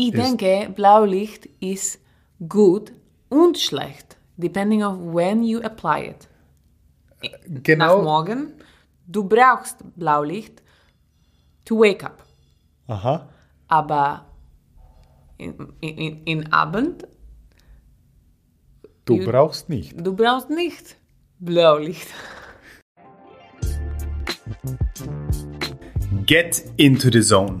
Ich denke, Blaulicht ist gut und schlecht, depending on when you apply it. Nach Genau. morgen, du brauchst Blaulicht to wake up. Aha. Aber in, in, in Abend, Du You- brauchst nicht. du brauchst nicht Blaulicht. Get into the zone.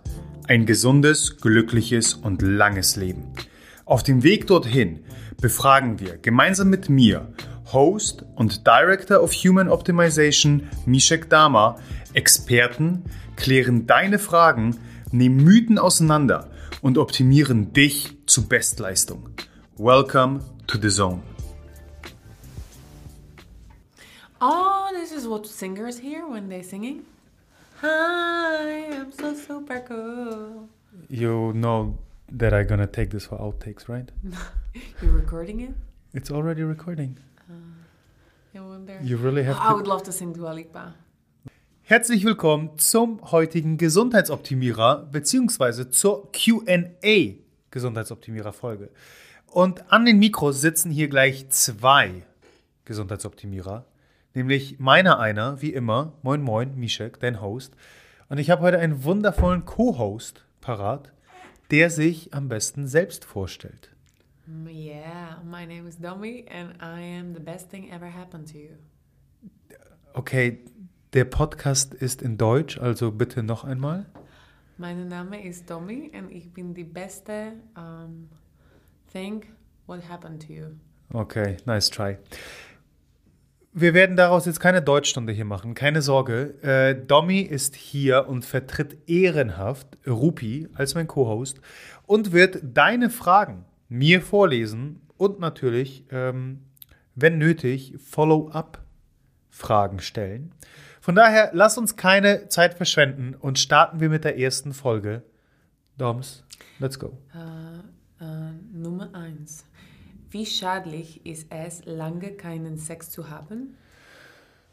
Ein gesundes, glückliches und langes Leben. Auf dem Weg dorthin befragen wir gemeinsam mit mir, Host und Director of Human Optimization Mishek Dama, Experten, klären deine Fragen, nehmen Mythen auseinander und optimieren dich zu Bestleistung. Welcome to the Zone. Oh, this is what singers hear when they're singing. Hi, I'm so super cool. You know that I'm gonna take this for outtakes, right? You're recording it? It's already recording. I wonder. You really have I to. would love to sing Dua Lipa. Herzlich willkommen zum heutigen Gesundheitsoptimierer beziehungsweise zur Q&A Gesundheitsoptimierer Folge. Und an den Mikros sitzen hier gleich zwei Gesundheitsoptimierer, nämlich meiner einer, wie immer, moin moin, Mishek, dein Host. Und ich habe heute einen wundervollen Co-Host parat, der sich am besten selbst vorstellt. Yeah, my name is Domi and I am the best thing ever happened to you. Okay, der Podcast ist in Deutsch, also bitte noch einmal. Mein Name ist Domi und ich bin die beste um, thing what happened to you. Okay, nice try. Wir werden daraus jetzt keine Deutschstunde hier machen, keine Sorge. Äh, Domi ist hier und vertritt ehrenhaft Rupi als mein Co-Host und wird deine Fragen mir vorlesen und natürlich, ähm, wenn nötig, Follow-up-Fragen stellen. Von daher, lass uns keine Zeit verschwenden und starten wir mit der ersten Folge. Doms, let's go. Äh, Nummer eins. Wie schadlich ist es, lange keinen Sex zu haben?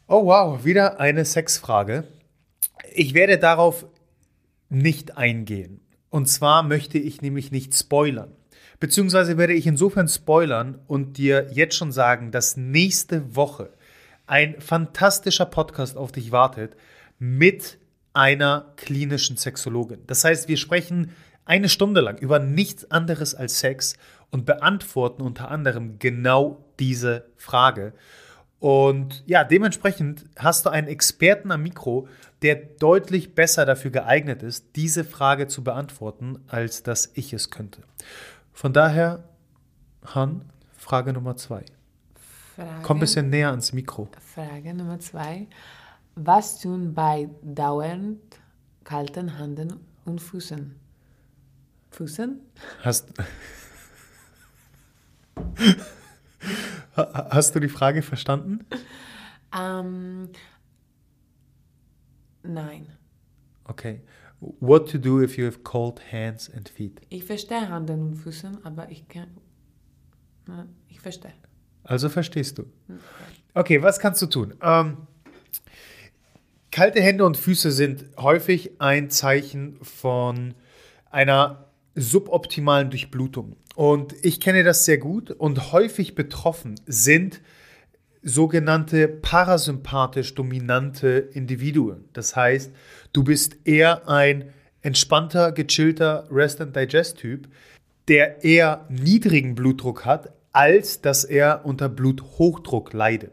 Oh wow, wieder eine Sexfrage. Ich werde darauf nicht eingehen. Und zwar möchte ich nämlich nicht spoilern. Beziehungsweise werde ich insofern spoilern und dir jetzt schon sagen, dass nächste Woche ein fantastischer Podcast auf dich wartet mit einer klinischen Sexologin. Das heißt, wir sprechen eine Stunde lang über nichts anderes als Sex und beantworten unter anderem genau diese Frage. Und ja, dementsprechend hast du einen Experten am Mikro, der deutlich besser dafür geeignet ist, diese Frage zu beantworten, als dass ich es könnte. Von daher, Han, Frage Nummer zwei. Frage, Komm ein bisschen näher ans Mikro. Frage Nummer zwei. Was tun bei dauernd kalten Händen und Füßen? Füßen? Hast, Ha- hast du die Frage verstanden? Ähm, nein. Okay. What to do if you have cold hands and feet? Ich verstehe Händen und Füßen, aber ich kann. Na, Ich verstehe. Also verstehst du. Okay, was kannst du tun? Ähm, kalte Hände und Füße sind häufig ein Zeichen von einer suboptimalen Durchblutung. Und ich kenne das sehr gut und häufig betroffen sind sogenannte parasympathisch dominante Individuen. Das heißt, du bist eher ein entspannter, gechillter Rest and Digest Typ, der eher niedrigen Blutdruck hat, als dass er unter Bluthochdruck leidet.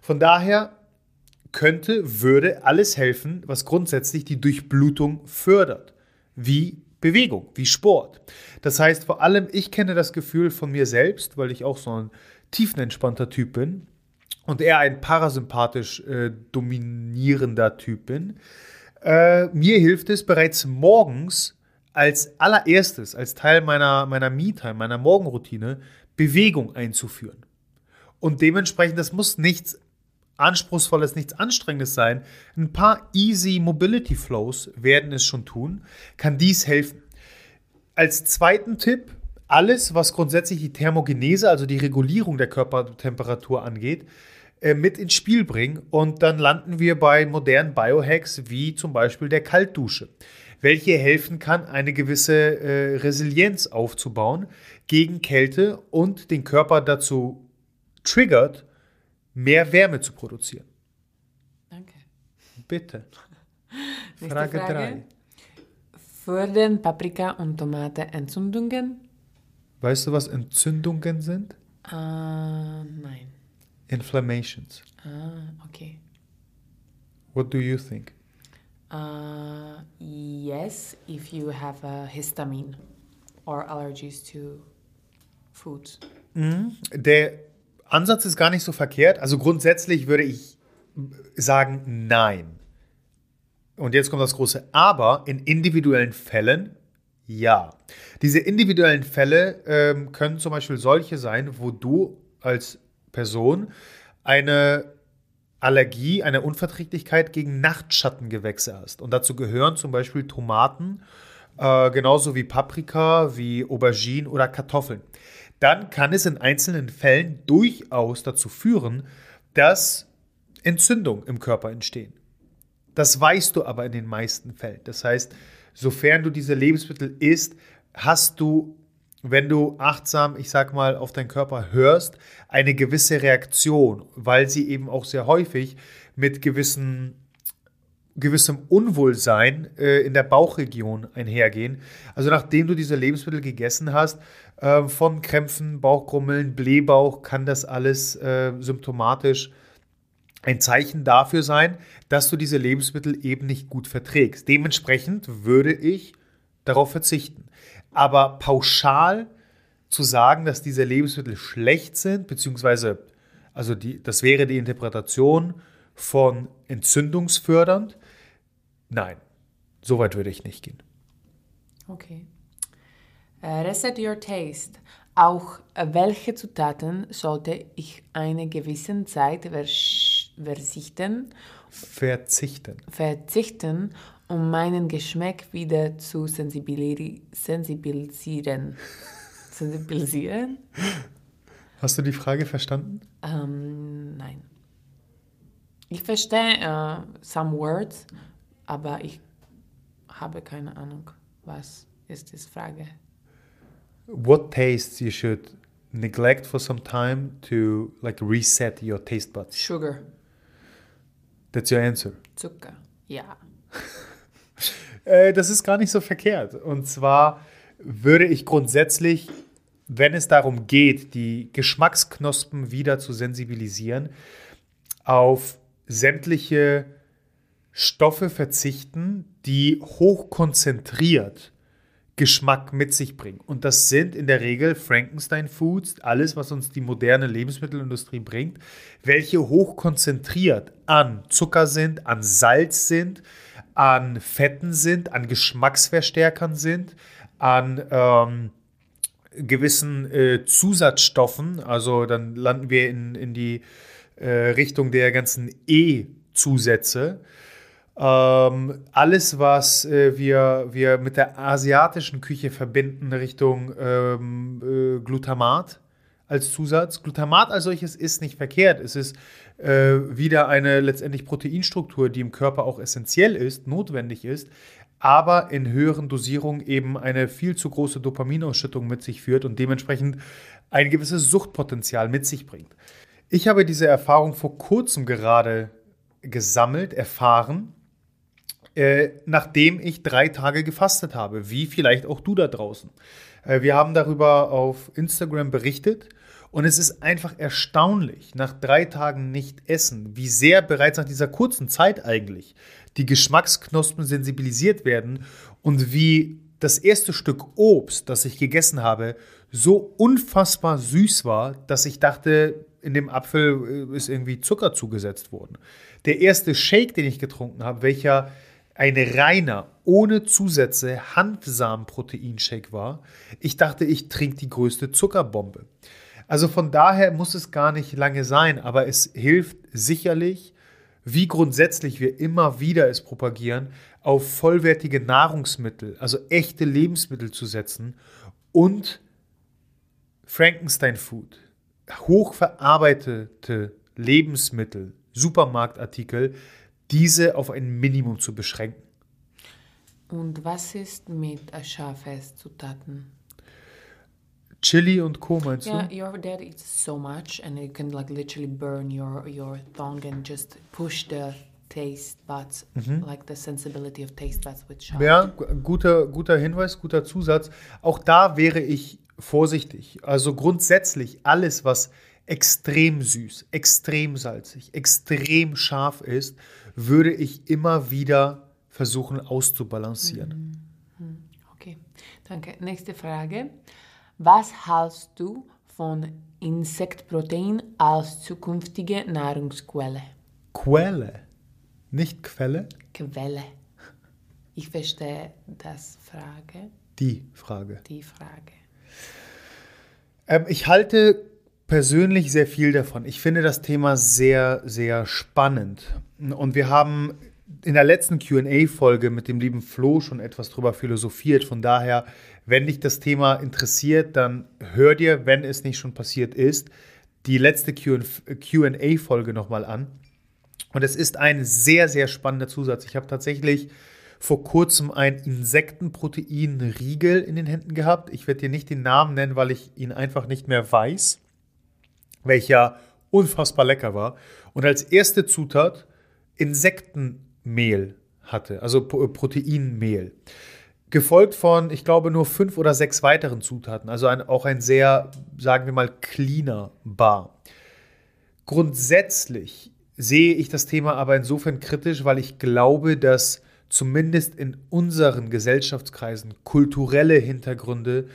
Von daher könnte, würde alles helfen, was grundsätzlich die Durchblutung fördert, wie Bewegung, wie Sport. Das heißt, vor allem, ich kenne das Gefühl von mir selbst, weil ich auch so ein tiefenentspannter Typ bin und eher ein parasympathisch äh, dominierender Typ bin. Äh, mir hilft es bereits morgens als allererstes, als Teil meiner, meiner Me-Time, meiner Morgenroutine, Bewegung einzuführen. Und dementsprechend, das muss nichts Anspruchsvolles, nichts Anstrengendes sein. Ein paar Easy Mobility Flows werden es schon tun, kann dies helfen. Als zweiten Tipp, alles, was grundsätzlich die Thermogenese, also die Regulierung der Körpertemperatur angeht, äh, mit ins Spiel bringen. Und dann landen wir bei modernen Biohacks wie zum Beispiel der Kaltdusche, welche helfen kann, eine gewisse äh, Resilienz aufzubauen gegen Kälte und den Körper dazu triggert, mehr Wärme zu produzieren. Danke. Bitte. Frage Frage. 3. Fördern Paprika und Tomate Entzündungen? Weißt du, was Entzündungen sind? Äh, nein. Inflammations. Ah, okay. What do you think? Uh, yes, if you have a histamine or allergies to foods. Der Ansatz ist gar nicht so verkehrt. Also grundsätzlich würde ich sagen, nein. Und jetzt kommt das große Aber. In individuellen Fällen ja. Diese individuellen Fälle ähm, können zum Beispiel solche sein, wo du als Person eine Allergie, eine Unverträglichkeit gegen Nachtschattengewächse hast. Und dazu gehören zum Beispiel Tomaten, äh, genauso wie Paprika, wie Aubergine oder Kartoffeln. Dann kann es in einzelnen Fällen durchaus dazu führen, dass Entzündungen im Körper entstehen. Das weißt du aber in den meisten Fällen. Das heißt, sofern du diese Lebensmittel isst, hast du, wenn du achtsam, ich sag mal, auf deinen Körper hörst, eine gewisse Reaktion, weil sie eben auch sehr häufig mit gewissen gewissem Unwohlsein äh, in der Bauchregion einhergehen. Also nachdem du diese Lebensmittel gegessen hast, äh, von Krämpfen, Bauchgrummeln, Blähbauch, kann das alles äh, symptomatisch ein Zeichen dafür sein, dass du diese Lebensmittel eben nicht gut verträgst. Dementsprechend würde ich darauf verzichten. Aber pauschal zu sagen, dass diese Lebensmittel schlecht sind, beziehungsweise, also die, das wäre die Interpretation von entzündungsfördernd, nein, so weit würde ich nicht gehen. Okay. Äh, reset your taste. Auch äh, welche Zutaten sollte ich eine gewisse Zeit versch- verzichten, Verzichten. verzichten, um meinen Geschmack wieder zu sensibili- sensibilisieren? sensibilisieren? Hast du die Frage verstanden? Ähm, nein. Ich verstehe äh, some words, aber ich habe keine Ahnung, was ist die Frage. What tastes you should neglect for some time to like reset your taste buds? Sugar, That's your answer. Zucker, ja. Äh, das ist gar nicht so verkehrt. Und zwar würde ich grundsätzlich, wenn es darum geht, die Geschmacksknospen wieder zu sensibilisieren, auf sämtliche Stoffe verzichten, die hochkonzentriert Geschmack mit sich bringen. Und das sind in der Regel Frankenstein Foods, alles, was uns die moderne Lebensmittelindustrie bringt, welche hochkonzentriert an Zucker sind, an Salz sind, an Fetten sind, an Geschmacksverstärkern sind, an ähm, gewissen äh, Zusatzstoffen. Also dann landen wir in, in die äh, Richtung der ganzen E-Zusätze. Ähm, alles, was äh, wir, wir mit der asiatischen Küche verbinden, Richtung ähm, äh, Glutamat als Zusatz. Glutamat als solches ist nicht verkehrt. Es ist äh, wieder eine letztendlich Proteinstruktur, die im Körper auch essentiell ist, notwendig ist, aber in höheren Dosierungen eben eine viel zu große Dopaminausschüttung mit sich führt und dementsprechend ein gewisses Suchtpotenzial mit sich bringt. Ich habe diese Erfahrung vor kurzem gerade gesammelt, erfahren, äh, nachdem ich drei Tage gefastet habe, wie vielleicht auch du da draußen. Äh, wir haben darüber auf Instagram berichtet und es ist einfach erstaunlich, nach drei Tagen nicht essen, wie sehr bereits nach dieser kurzen Zeit eigentlich die Geschmacksknospen sensibilisiert werden und wie das erste Stück Obst, das ich gegessen habe, so unfassbar süß war, dass ich dachte, in dem Apfel äh, ist irgendwie Zucker zugesetzt worden. Der erste Shake, den ich getrunken habe, welcher ein reiner, ohne Zusätze Hanfsamenproteinshake war. Ich dachte, ich trinke die größte Zuckerbombe. Also von daher muss es gar nicht lange sein, aber es hilft sicherlich, wie grundsätzlich wir immer wieder es propagieren, auf vollwertige Nahrungsmittel, also echte Lebensmittel zu setzen und Frankenstein Food, hochverarbeitete Lebensmittel, Supermarktartikel, diese auf ein Minimum zu beschränken. Und was ist mit Schafeszutaten? Chili und Co. meinst Yeah, du? your dad eats so much, and you can like literally burn your your tongue and just push the taste buds, like the sensibility of taste buds with Schaf. Ja, gu- guter, guter Hinweis, guter Zusatz. Auch da wäre ich vorsichtig. Also grundsätzlich alles, was extrem süß, extrem salzig, extrem scharf ist, würde ich immer wieder versuchen auszubalancieren. Okay, danke. Nächste Frage. Was hältst du von Insektprotein als zukünftige Nahrungsquelle? Quelle, nicht Quelle, Quelle. Ich verstehe das Frage, die Frage. die Frage. Ähm, ich halte persönlich sehr viel davon. Ich finde das Thema sehr, sehr spannend. Und wir haben in der letzten QA-Folge mit dem lieben Flo schon etwas drüber philosophiert. Von daher, wenn dich das Thema interessiert, dann hör dir, wenn es nicht schon passiert ist, die letzte QA-Folge nochmal an. Und es ist ein sehr, sehr spannender Zusatz. Ich habe tatsächlich vor kurzem ein Insektenprotein-Riegel in den Händen gehabt. Ich werde dir nicht den Namen nennen, weil ich ihn einfach nicht mehr weiß, welcher unfassbar lecker war. Und als erste Zutat Insektenmehl hatte, also Pro- Proteinmehl. Gefolgt von, ich glaube, nur fünf oder sechs weiteren Zutaten. Also ein, auch ein sehr, sagen wir mal, cleaner Bar. Grundsätzlich sehe ich das Thema aber insofern kritisch, weil ich glaube, dass zumindest in unseren Gesellschaftskreisen kulturelle Hintergründe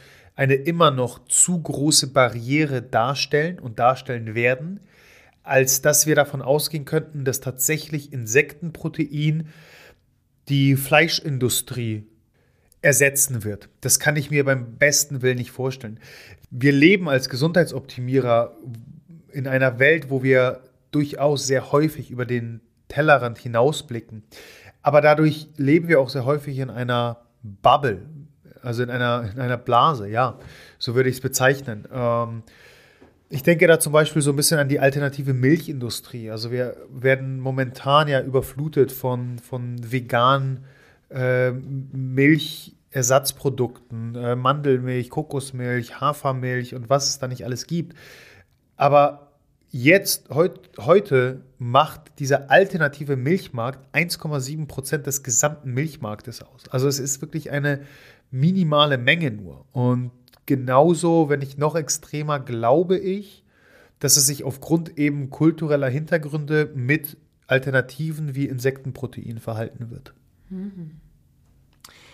eine immer noch zu große Barriere darstellen und darstellen werden, als dass wir davon ausgehen könnten, dass tatsächlich Insektenprotein die Fleischindustrie ersetzen wird. Das kann ich mir beim besten Willen nicht vorstellen. Wir leben als Gesundheitsoptimierer in einer Welt, wo wir durchaus sehr häufig über den Tellerrand hinausblicken. Aber dadurch leben wir auch sehr häufig in einer Bubble, also in einer, in einer Blase, ja, so würde ich es bezeichnen. Ähm, ich denke da zum Beispiel so ein bisschen an die alternative Milchindustrie. Also wir werden momentan ja überflutet von, von veganen äh, Milchersatzprodukten, äh, Mandelmilch, Kokosmilch, Hafermilch und was es da nicht alles gibt. Aber jetzt, heut, heute macht dieser alternative Milchmarkt 1,7 Prozent des gesamten Milchmarktes aus. Also es ist wirklich eine minimale Menge nur. Und genauso, wenn nicht noch extremer, glaube ich, dass es sich aufgrund eben kultureller Hintergründe mit Alternativen wie Insektenprotein verhalten wird.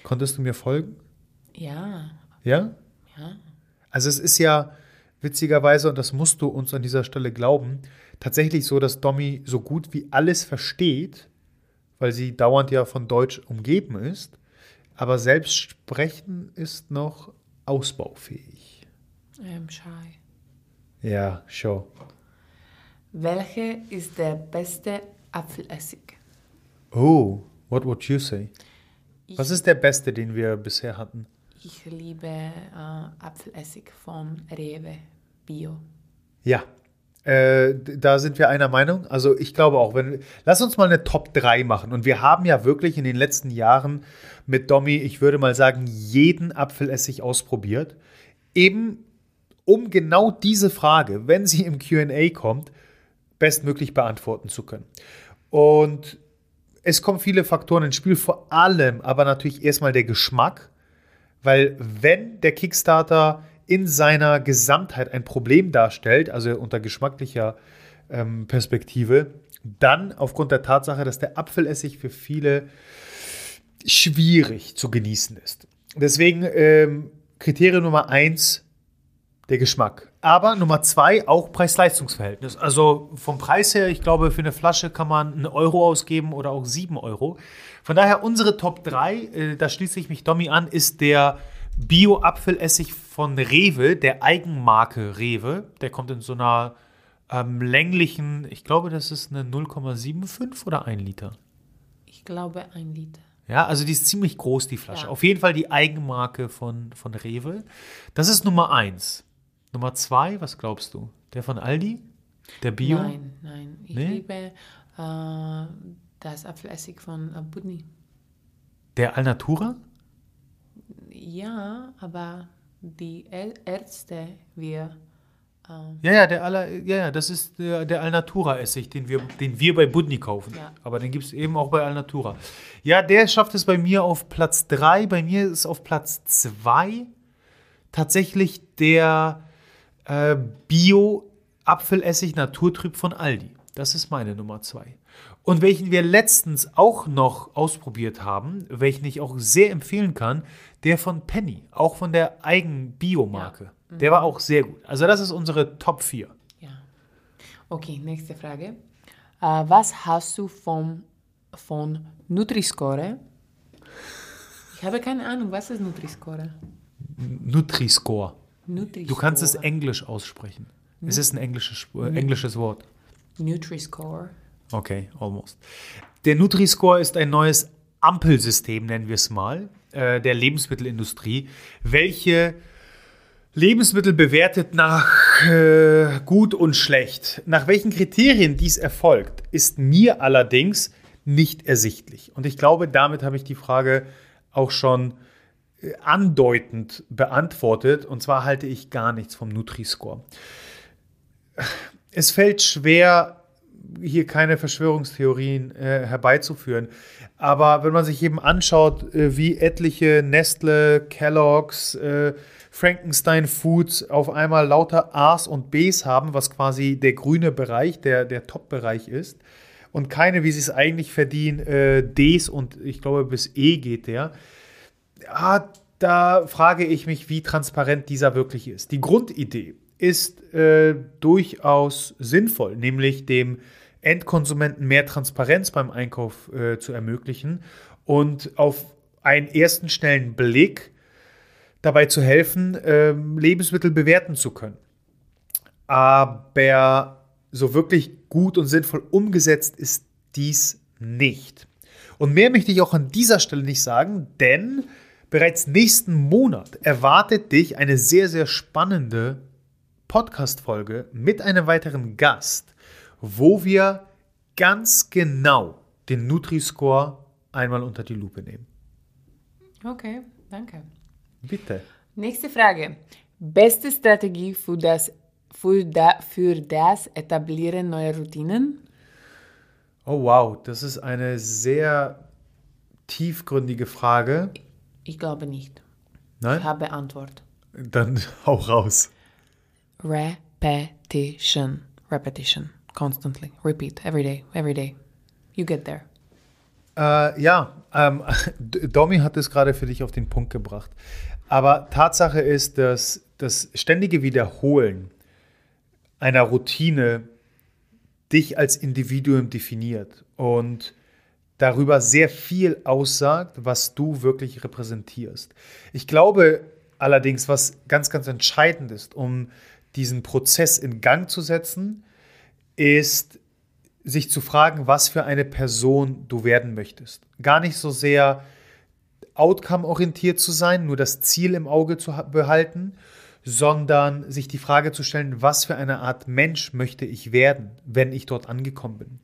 Konntest du mir folgen? Ja, Ja? ja. Also es ist ja witzigerweise, und das musst du uns an dieser Stelle glauben, tatsächlich so, dass Domi so gut wie alles versteht, weil sie dauernd ja von Deutsch umgeben ist, aber selbst sprechen ist noch ausbaufähig. I'm shy. Ja, show. Welche ist der beste Apfelessig? Oh, what would you say? Ich, Was ist der beste, den wir bisher hatten? ich liebe äh, Apfelessig von Rewe Bio. Ja, äh, da sind wir einer Meinung. Also ich glaube auch, wenn lass uns mal eine Top 3 machen. Und wir haben ja wirklich in den letzten Jahren mit Domi, ich würde mal sagen, jeden Apfelessig ausprobiert. Eben um genau diese Frage, wenn sie im QA kommt, bestmöglich beantworten zu können. Und es kommen viele Faktoren ins Spiel, vor allem aber natürlich erstmal der Geschmack. Weil wenn der Kickstarter in seiner Gesamtheit ein Problem darstellt, also unter geschmacklicher ähm, Perspektive, dann aufgrund der Tatsache, dass der Apfelessig für viele schwierig zu genießen ist. Deswegen ähm, Kriterium Nummer eins, der Geschmack. Aber Nummer zwei, auch Preis-Leistungs-Verhältnis. Also vom Preis her, ich glaube, für eine Flasche kann man einen Euro ausgeben oder auch sieben Euro. Von daher unsere Top 3, äh, da schließe ich mich Domi an, ist der Bio-Apfelessig von Rewe, der Eigenmarke Rewe. Der kommt in so einer ähm, länglichen, ich glaube, das ist eine 0,75 oder 1 Liter. Ich glaube ein Liter. Ja, also die ist ziemlich groß, die Flasche. Ja. Auf jeden Fall die Eigenmarke von, von Rewe. Das ist Nummer eins. Nummer zwei, was glaubst du? Der von Aldi? Der Bio? Nein, nein. Ich Nee? liebe äh, das Apfelessig von äh, Budni. Der Alnatura? Ja, aber die Ärzte, wir. ähm, Ja, ja, der aller, ja, ja, das ist der, der Alnatura-Essig, den wir, den wir bei Budni kaufen. Ja. Aber den gibt es eben auch bei Alnatura. Ja, der schafft es bei mir auf Platz 3. Bei mir ist auf Platz 2 tatsächlich der äh, Bio-Apfelessig Naturtrüb von Aldi. Das ist meine Nummer 2. Und welchen wir letztens auch noch ausprobiert haben, welchen ich auch sehr empfehlen kann, der von Penny, auch von der Eigen-Bio-Marke. Der war auch sehr gut. Also das ist unsere Top 4. ja. Okay, nächste Frage. Äh, was hast du vom, von Nutri-Score? Ich habe keine Ahnung, was ist Nutri-Score? Nutri-Score. Nutri-Score. Du kannst es englisch aussprechen. Es ist ein englisches, äh, englisches Wort. Nutri-Score. Okay, almost. Der Nutri-Score ist ein neues Ampelsystem, nennen wir es mal, äh, der Lebensmittelindustrie, welche Lebensmittel bewertet nach äh, gut und schlecht. Nach welchen Kriterien dies erfolgt, ist mir allerdings nicht ersichtlich. Und ich glaube, damit habe ich die Frage auch schon äh, andeutend beantwortet. Und zwar halte ich gar nichts vom Nutri-Score. Es fällt schwer, hier keine Verschwörungstheorien äh, herbeizuführen. Aber wenn man sich eben anschaut, äh, wie etliche Nestle, Kellogg's, äh, Frankenstein Foods auf einmal lauter A's und B's haben, was quasi der grüne Bereich, der, der Top-Bereich ist, und keine, wie sie es eigentlich verdienen, äh, D's und ich glaube bis E geht der, ja, da frage ich mich, wie transparent dieser wirklich ist. Die Grundidee ist äh, durchaus sinnvoll, nämlich dem Endkonsumenten mehr Transparenz beim Einkauf äh, zu ermöglichen und auf einen ersten schnellen Blick dabei zu helfen, ähm, Lebensmittel bewerten zu können. Aber so wirklich gut und sinnvoll umgesetzt ist dies nicht. Und mehr möchte ich auch an dieser Stelle nicht sagen, denn bereits nächsten Monat erwartet dich eine sehr, sehr spannende Podcast-Folge mit einem weiteren Gast, wo wir ganz genau den Nutri-Score einmal unter die Lupe nehmen. Okay, danke. Bitte. Nächste Frage. Beste Strategie für das, für, da, für das Etablieren neuer Routinen? Oh wow, das ist eine sehr tiefgründige Frage. Ich glaube nicht. Ich Nein? habe Antwort. Dann hau raus. Repetition. Repetition. Constantly. Repeat. Every day. Every day. You get there. Äh, ja, ähm, Domi hat es gerade für dich auf den Punkt gebracht. Aber Tatsache ist, dass das ständige Wiederholen einer Routine dich als Individuum definiert und darüber sehr viel aussagt, was du wirklich repräsentierst. Ich glaube allerdings, was ganz, ganz entscheidend ist, um diesen Prozess in Gang zu setzen, ist sich zu fragen, was für eine Person du werden möchtest. Gar nicht so sehr outcome-orientiert zu sein, nur das Ziel im Auge zu ha- behalten, sondern sich die Frage zu stellen, was für eine Art Mensch möchte ich werden, wenn ich dort angekommen bin.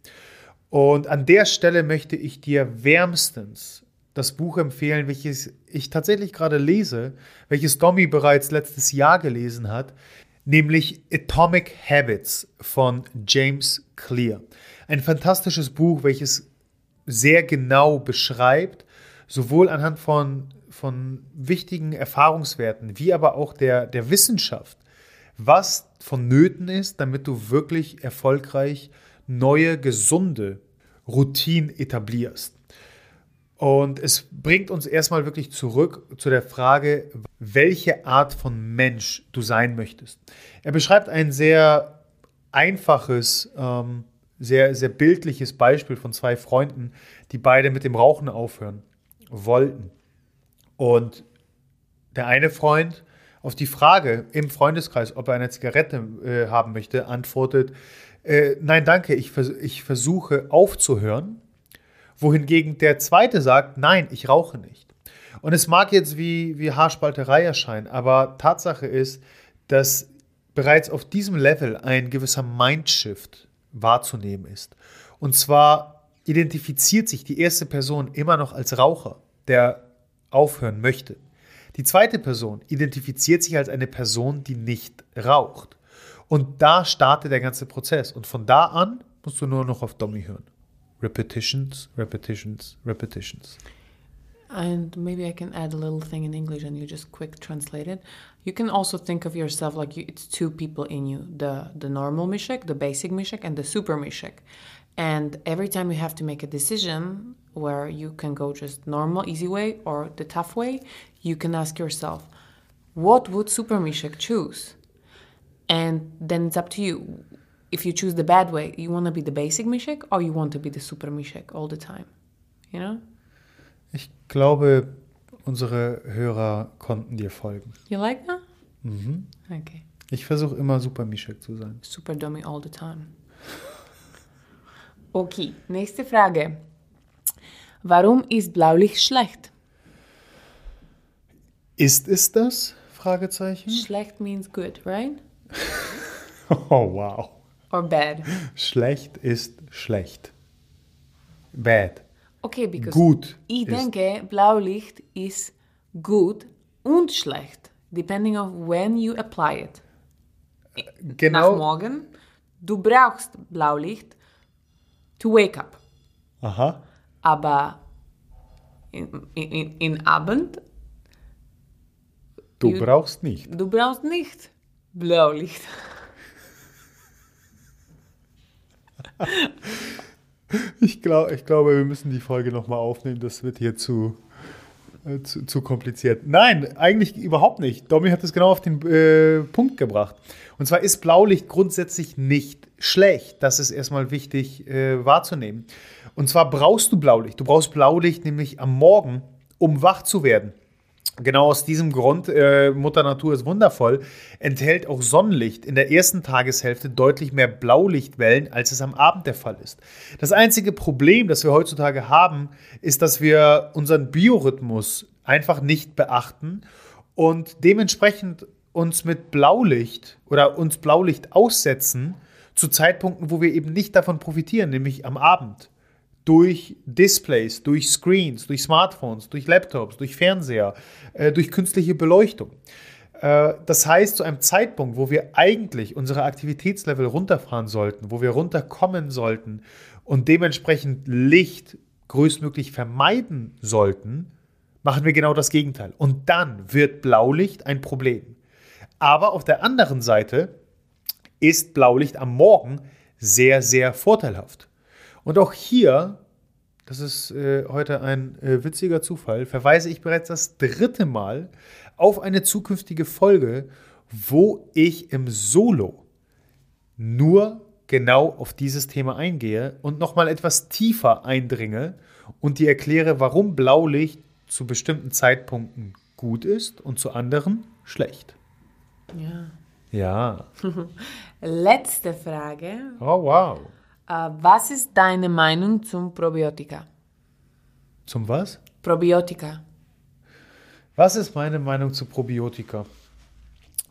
Und an der Stelle möchte ich dir wärmstens das Buch empfehlen, welches ich tatsächlich gerade lese, welches Domi bereits letztes Jahr gelesen hat, nämlich Atomic Habits von James Clear. Ein fantastisches Buch, welches sehr genau beschreibt, sowohl anhand von, von wichtigen Erfahrungswerten, wie aber auch der, der Wissenschaft, was vonnöten ist, damit du wirklich erfolgreich neue, gesunde Routinen etablierst. Und es bringt uns erstmal wirklich zurück zu der Frage, welche Art von Mensch du sein möchtest. Er beschreibt ein sehr einfaches, ähm, sehr, sehr bildliches Beispiel von zwei Freunden, die beide mit dem Rauchen aufhören wollten. Und der eine Freund auf die Frage im Freundeskreis, ob er eine Zigarette äh, haben möchte, antwortet, äh, nein, danke, ich, vers ich versuche aufzuhören. Wohingegen der zweite sagt, nein, ich rauche nicht. Und es mag jetzt wie, wie Haarspalterei erscheinen, aber Tatsache ist, dass bereits auf diesem Level ein gewisser Mindshift wahrzunehmen ist. Und zwar identifiziert sich die erste Person immer noch als Raucher, der aufhören möchte. Die zweite Person identifiziert sich als eine Person, die nicht raucht. Und da startet der ganze Prozess. Und von da an musst du nur noch auf Domi hören. Repetitions, repetitions, repetitions. And maybe I can add a little thing in English and you just quick translate it. You can also think of yourself like you, it's two people in you the, the normal Mishak, the basic Mishak, and the super Mishak. And every time you have to make a decision where you can go just normal, easy way or the tough way, you can ask yourself, what would Super Mishak choose? And then it's up to you. If you choose the bad way, you want to be the basic Mishak or you want to be the Super Mishak all the time? You know? Ich glaube, unsere Hörer konnten dir folgen. You like that? Mhm. Okay. Ich versuche immer Super Mishak zu sein. Super dummy all the time. Okay, nächste Frage. Warum ist Blaulicht schlecht? Ist es das? Fragezeichen. Schlecht means good, right? Oh, wow. Or bad? Schlecht ist schlecht. Bad. Okay, because Gut ich denke, Blaulicht ist gut und schlecht, depending on when you apply it. Nach Genau. morgen, du brauchst Blaulicht to wake up. Aha. Aber in, in, in Abend, Du You- brauchst nicht. du brauchst nicht Blaulicht. Ich, glaub, ich glaube, wir müssen die Folge nochmal aufnehmen. Das wird hier zu, äh, zu, zu kompliziert. Nein, eigentlich überhaupt nicht. Domi hat es genau auf den äh, Punkt gebracht. Und zwar ist Blaulicht grundsätzlich nicht schlecht. Das ist erstmal wichtig äh, wahrzunehmen. Und zwar brauchst du Blaulicht. Du brauchst Blaulicht nämlich am Morgen, um wach zu werden. Genau aus diesem Grund, äh, Mutter Natur ist wundervoll, enthält auch Sonnenlicht in der ersten Tageshälfte deutlich mehr Blaulichtwellen, als es am Abend der Fall ist. Das einzige Problem, das wir heutzutage haben, ist, dass wir unseren Biorhythmus einfach nicht beachten und dementsprechend uns mit Blaulicht oder uns Blaulicht aussetzen zu Zeitpunkten, wo wir eben nicht davon profitieren, nämlich am Abend durch Displays, durch Screens, durch Smartphones, durch Laptops, durch Fernseher, äh, durch künstliche Beleuchtung. Äh, das heißt, zu einem Zeitpunkt, wo wir eigentlich unsere Aktivitätslevel runterfahren sollten, wo wir runterkommen sollten und dementsprechend Licht größtmöglich vermeiden sollten, machen wir genau das Gegenteil. Und dann wird Blaulicht ein Problem. Aber auf der anderen Seite ist Blaulicht am Morgen sehr, sehr vorteilhaft. Und auch hier, das ist äh, heute ein äh, witziger Zufall, verweise ich bereits das dritte Mal auf eine zukünftige Folge, wo ich im Solo nur genau auf dieses Thema eingehe und nochmal etwas tiefer eindringe und dir erkläre, warum Blaulicht zu bestimmten Zeitpunkten gut ist und zu anderen schlecht. Ja. Ja. Letzte Frage. Oh, wow. Äh, was ist deine Meinung zum Probiotika? Zum was? Probiotika. Was ist meine Meinung zu Probiotika?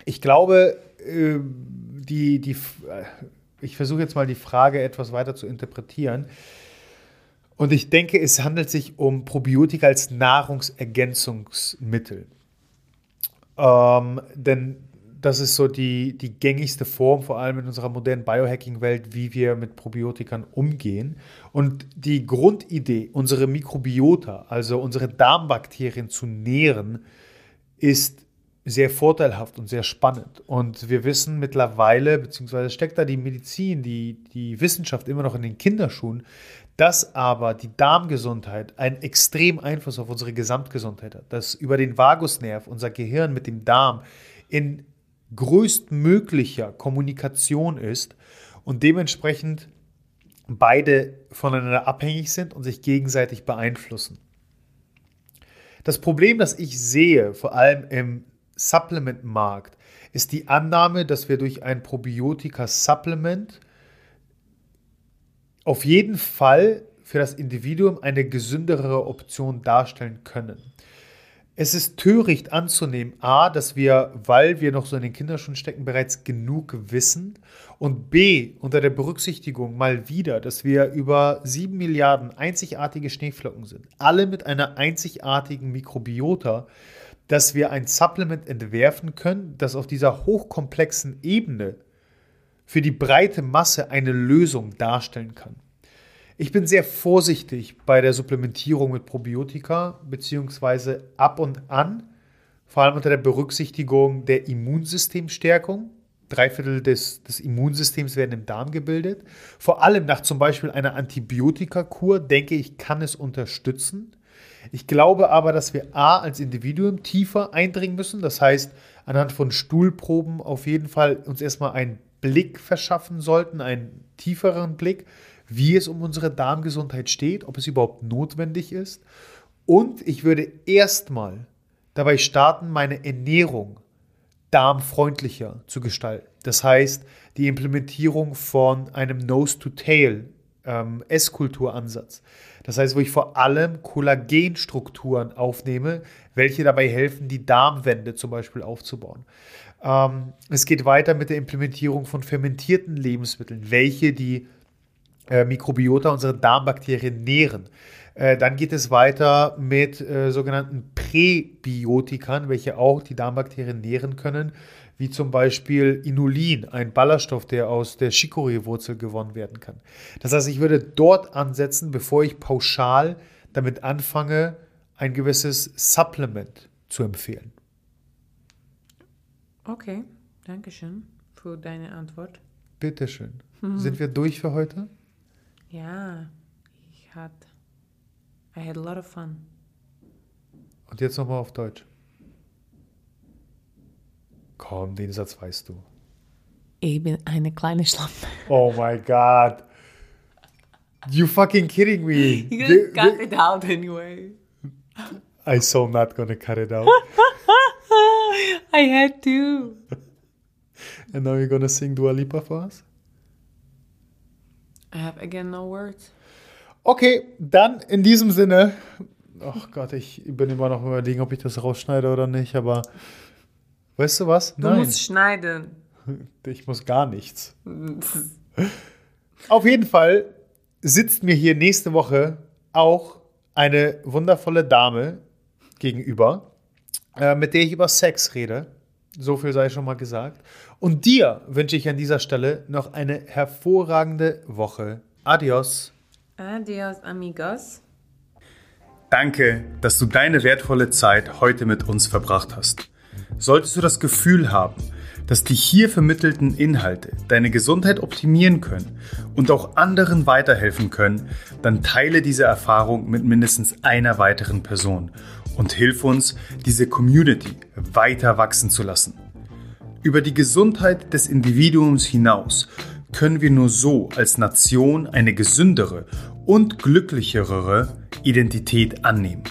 Ich glaube, äh, die, die, äh, ich versuche jetzt mal die Frage etwas weiter zu interpretieren. Und ich denke, es handelt sich um Probiotika als Nahrungsergänzungsmittel. Ähm, denn das ist so die, die gängigste Form, vor allem in unserer modernen Biohacking-Welt, wie wir mit Probiotikern umgehen. Und die Grundidee, unsere Mikrobiota, also unsere Darmbakterien zu nähren, ist sehr vorteilhaft und sehr spannend. Und wir wissen mittlerweile, beziehungsweise steckt da die Medizin, die, die Wissenschaft immer noch in den Kinderschuhen, dass aber die Darmgesundheit einen extremen Einfluss auf unsere Gesamtgesundheit hat. Dass über den Vagusnerv unser Gehirn mit dem Darm in größtmöglicher Kommunikation ist und dementsprechend beide voneinander abhängig sind und sich gegenseitig beeinflussen. Das Problem, das ich sehe, vor allem im Supplement-Markt, ist die Annahme, dass wir durch ein Probiotika-Supplement auf jeden Fall für das Individuum eine gesündere Option darstellen können. Es ist töricht anzunehmen, a, dass wir, weil wir noch so in den Kinderschuhen stecken, bereits genug wissen und b, unter der Berücksichtigung mal wieder, dass wir über sieben Milliarden einzigartige Schneeflocken sind, alle mit einer einzigartigen Mikrobiota, dass wir ein Supplement entwerfen können, das auf dieser hochkomplexen Ebene für die breite Masse eine Lösung darstellen kann. Ich bin sehr vorsichtig bei der Supplementierung mit Probiotika, beziehungsweise ab und an, vor allem unter der Berücksichtigung der Immunsystemstärkung. Drei Viertel des, des Immunsystems werden im Darm gebildet. Vor allem nach zum Beispiel einer Antibiotikakur, denke ich, kann es unterstützen. Ich glaube aber, dass wir A als Individuum tiefer eindringen müssen. Das heißt, anhand von Stuhlproben auf jeden Fall uns erstmal einen Blick verschaffen sollten, einen tieferen Blick, wie es um unsere Darmgesundheit steht, ob es überhaupt notwendig ist. Und ich würde erstmal dabei starten, meine Ernährung darmfreundlicher zu gestalten. Das heißt, die Implementierung von einem Nose-to-Tail ähm, Esskulturansatz. Das heißt, wo ich vor allem Kollagenstrukturen aufnehme, welche dabei helfen, die Darmwände zum Beispiel aufzubauen. Ähm, es geht weiter mit der Implementierung von fermentierten Lebensmitteln, welche die äh, Mikrobiota, unsere Darmbakterien nähren. Äh, dann geht es weiter mit äh, sogenannten Präbiotikern, welche auch die Darmbakterien nähren können, wie zum Beispiel Inulin, ein Ballaststoff, der aus der Chicorée-Wurzel gewonnen werden kann. Das heißt, ich würde dort ansetzen, bevor ich pauschal damit anfange, ein gewisses Supplement zu empfehlen. Okay, danke schön für deine Antwort. Bitteschön. Mhm. Sind wir durch für heute? Ja, ich hatte. I had a lot of fun. Und jetzt nochmal auf Deutsch. Komm, den Satz weißt du. Ich bin eine kleine Schlampe. Oh my God. You fucking kidding me. You cut it out anyway. I so not gonna cut it out. I had to. And now you're gonna sing Dua Lipa for us? I have again no words. Okay, dann in diesem Sinne. Ach Gott, ich bin immer noch überlegen, ob ich das rausschneide oder nicht, aber weißt du was? Du Nein. musst schneiden. Ich muss gar nichts. Auf jeden Fall sitzt mir hier nächste Woche auch eine wundervolle Dame gegenüber, äh, mit der ich über Sex rede. So viel sei schon mal gesagt. Und dir wünsche ich an dieser Stelle noch eine hervorragende Woche. Adios. Adios, amigos. Danke, dass du deine wertvolle Zeit heute mit uns verbracht hast. Solltest du das Gefühl haben, dass die hier vermittelten Inhalte deine Gesundheit optimieren können und auch anderen weiterhelfen können, dann teile diese Erfahrung mit mindestens einer weiteren Person und hilf uns, diese Community weiter wachsen zu lassen. Über die Gesundheit des Individuums hinaus können wir nur so als Nation eine gesündere und glücklichere Identität annehmen.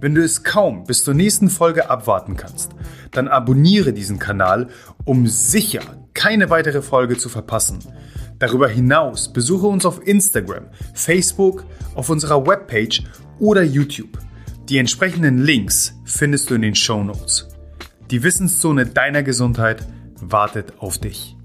Wenn du es kaum bis zur nächsten Folge abwarten kannst, dann abonniere diesen Kanal, um sicher keine weitere Folge zu verpassen. Darüber hinaus besuche uns auf Instagram, Facebook, auf unserer Webpage oder YouTube. Die entsprechenden Links findest du in den Show Notes. Die Wissenszone deiner Gesundheit wartet auf dich.